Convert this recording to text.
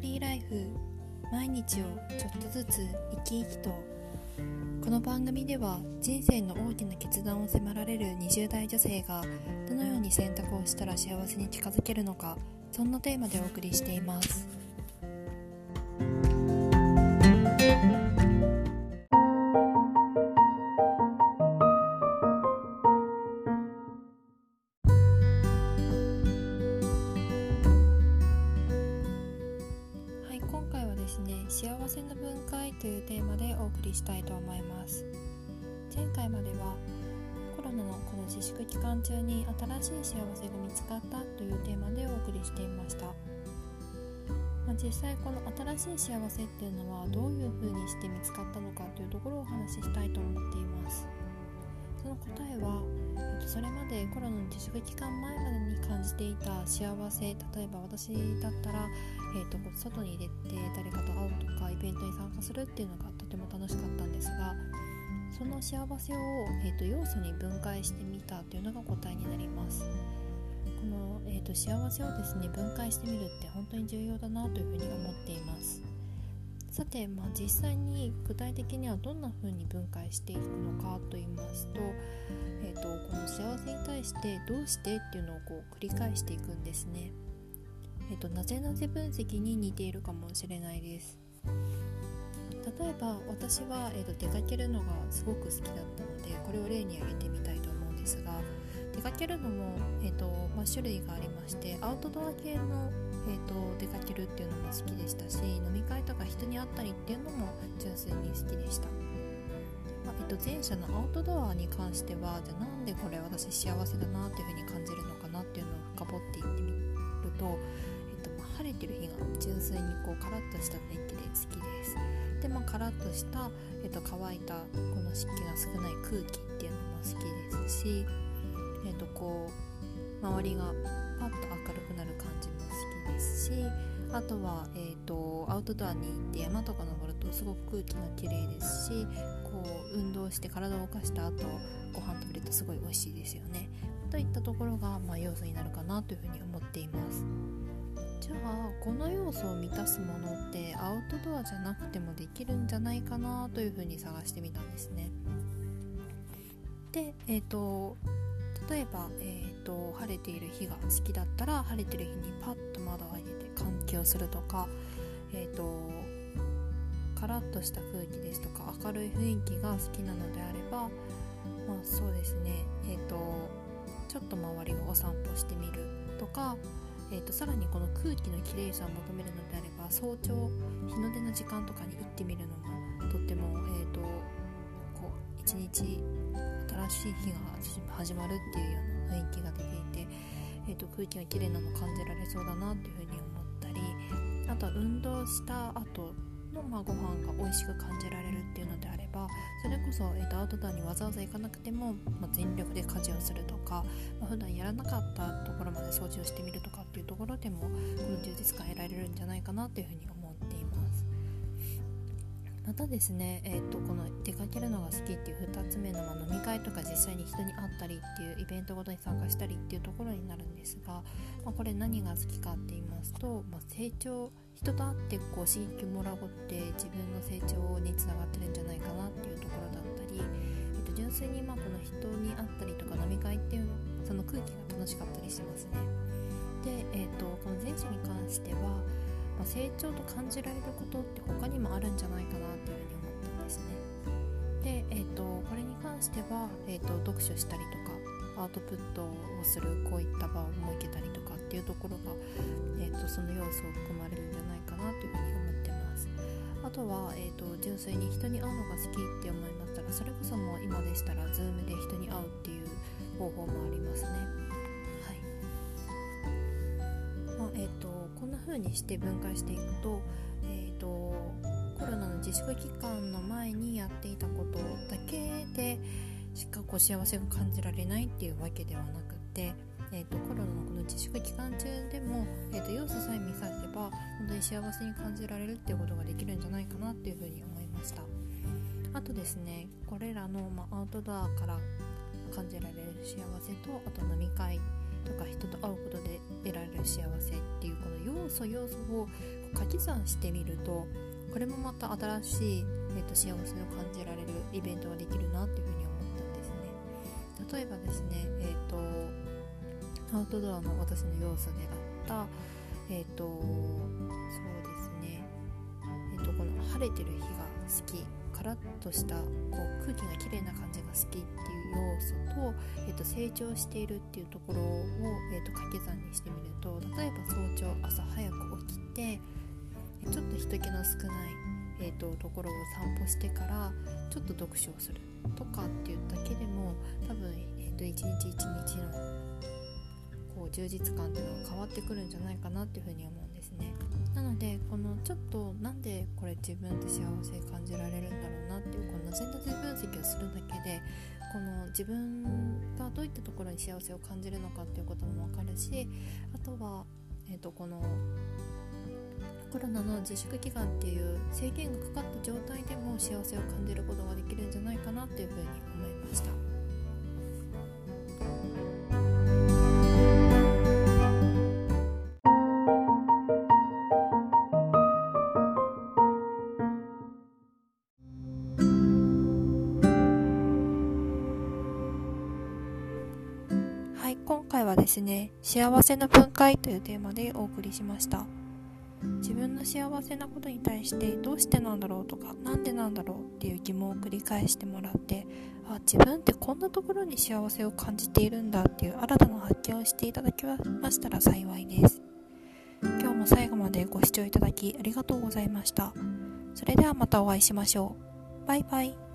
フリーライフ毎日をちょっとずつ生き生きと。この番組では人生の大きな決断を迫られる20代女性がどのように選択をしたら幸せに近づけるのかそんなテーマでお送りしています。線の分解というテーマでお送りしたいと思います。前回まではコロナのこの自粛期間中に新しい幸せが見つかったというテーマでお送りしていました、まあ、実際この新しい幸せっていうのはどういうふうにして見つかったのかというところをお話ししたいと思っています。その答えは、えっと、それまでコロナの自粛期間前までに感じていた幸せ例えば私だったら、えっと、外に出て誰かと会うとかイベントに参加するっていうのがとても楽しかったんですがその幸せを、えーと、要素に分解してみたというのが答えになります。この、えーと、幸せをですね分解してみるって本当に重要だなというふうに思っています。さて、まあ、実際に具体的にはどんな風に分解していくのかと言いますと,、えーと、この幸せに対してどうしてっていうのをこう繰り返していくんですね、えー、となぜなぜ分析に似ているかもしれないです。例えば私は、えーと、出かけるのがすごく好きだったのでこれを例に挙げてみたいと思うんですが出かけるのも、えーとまあ、種類がありましてアウトドア系の、えーと、出かけるっていうのも好きでしたし飲み会とか人に会ったりっていうのも純粋に好きでした、まあえーと、前者のアウトドアに関してはじゃあなんでこれ私幸せだなっていうふうに感じるのかなっていうのを深掘っていってみると,、えーとまあ、晴れてる日が純粋にこうカラッとした天気で好きです。でまあカラッとした、えっと、乾いたこの湿気が少ない空気っていうのも好きですし、と、こう周りがパッと明るくなる感じも好きですしあとは、えーと、アウトドアに行って山とか登るとすごく空気が綺麗ですしこう運動して体を動かした後ご飯食べるとすごい美味しいですよねといったところが、まあ、要素になるかなというふうに思っています。じゃあこの要素を満たすものってアウトドアじゃなくてもできるんじゃないかなというふうに探してみたんですね。で、えーと、例えば、えーと、晴れている日が好きだったら晴れてる日にパッと窓を開けて換気をするとか、えーと、カラッとした空気ですとか明るい雰囲気が好きなのであれば、まあ、そうですね、えー、とちょっと周りをお散歩してみるとかえーと、さらにこの空気のきれいさを求めるのであれば早朝日の出の時間とかに行ってみるのもとっても、えーと、一日新しい日が始まるっていうような雰囲気が出ていて、えーと、空気がきれいなの感じられそうだなっていうふうに思ったりあとは運動した後の、まあ、ご飯が美味しく感じられるっていうのであればそれこそ、えーと、アウトドアにわざわざ行かなくても、まあ、全力で家事をするとか、まあ、普段やらなかったところまで掃除をしてみるとかっていうところでもこの充実感得られるんじゃないかなというふうに思います。またですね、えーと、この出かけるのが好きっていう2つ目の、ま、飲み会とか実際に人に会ったりっていうイベントごとに参加したりっていうところになるんですが、まあ、これ何が好きかって言いますと、まあ、成長人と会ってこう刺激をもらうことって自分の成長につながってるんじゃないかなっていうところだったり、えっと、純粋にまあこの人に会ったりとか飲み会っていうその空気が楽しかったりしますね。で、えっと、この前者に関しては、まあ、成長と感じられることって他にもあるんじゃないかなっていうふうに思ったんですね。で、えっと、これに関しては、えっと、読書したりとかアウトプットをするこういった場を設けたりとかっていうところが、えーと、その要素を含まれるんじゃないかなというふうに思ってます。あとは、えーと、純粋に人に会うのが好きって思いましたらそれこそもう今でしたら Zoom で人に会うっていう方法もありますね。はい。まあえーと、風にして分解していくと,、えー、とコロナの自粛期間の前にやっていたことだけでしかこう幸せが感じられないっていうわけではなくてえーと、コロナのこの自粛期間中でも、えーと、要素さえ見させば本当に幸せに感じられるっていうことができるんじゃないかなっていうふうに思いました。あとですねこれらの、ま、アウトドアから感じられる幸せとあと飲み会とか人と会うことで得られる幸せっていうこの要素要素を掛け算してみるとこれもまた新しい、えーと、幸せを感じられるイベントができるなっていうふうに思ったんですね。例えばですねえっ、ー、とアウトドアの私の要素であったえっ、ー、とそうですねえっ、ー、とこの晴れてる日が好きカラッとしたこう空気が綺麗な感じが好きっていう要素と,、成長しているっていうところを、えー、と掛け算にしてみると例えば早朝朝早く起きてちょっと人気の少ない、えーと、ところを散歩してからちょっと読書をするとかっていうだけでも多分、えー、と一日一日のこう充実感っていうのが変わってくるんじゃないかなっていうふうに思うんですね。なのでこのちょっとなんでこれ自分で幸せ感じられるんだろうなっていうこの全体分析をするだけでこの自分がどういったところに幸せを感じるのかっていうことも分かるしあとは、えー、とこのコロナの自粛期間っていう制限がかかった状態でも幸せを感じることができるんじゃないかなっていうふうに思いました。ですね、幸せの分解というテーマでお送りしました。自分の幸せなことに対してどうしてなんだろうとか何でなんだろうっていう疑問を繰り返してもらってあ自分ってこんなところに幸せを感じているんだっていう新たな発見をしていただけましたら幸いです。今日も最後までご視聴いただきありがとうございました。それではまたお会いしましょう。バイバイ。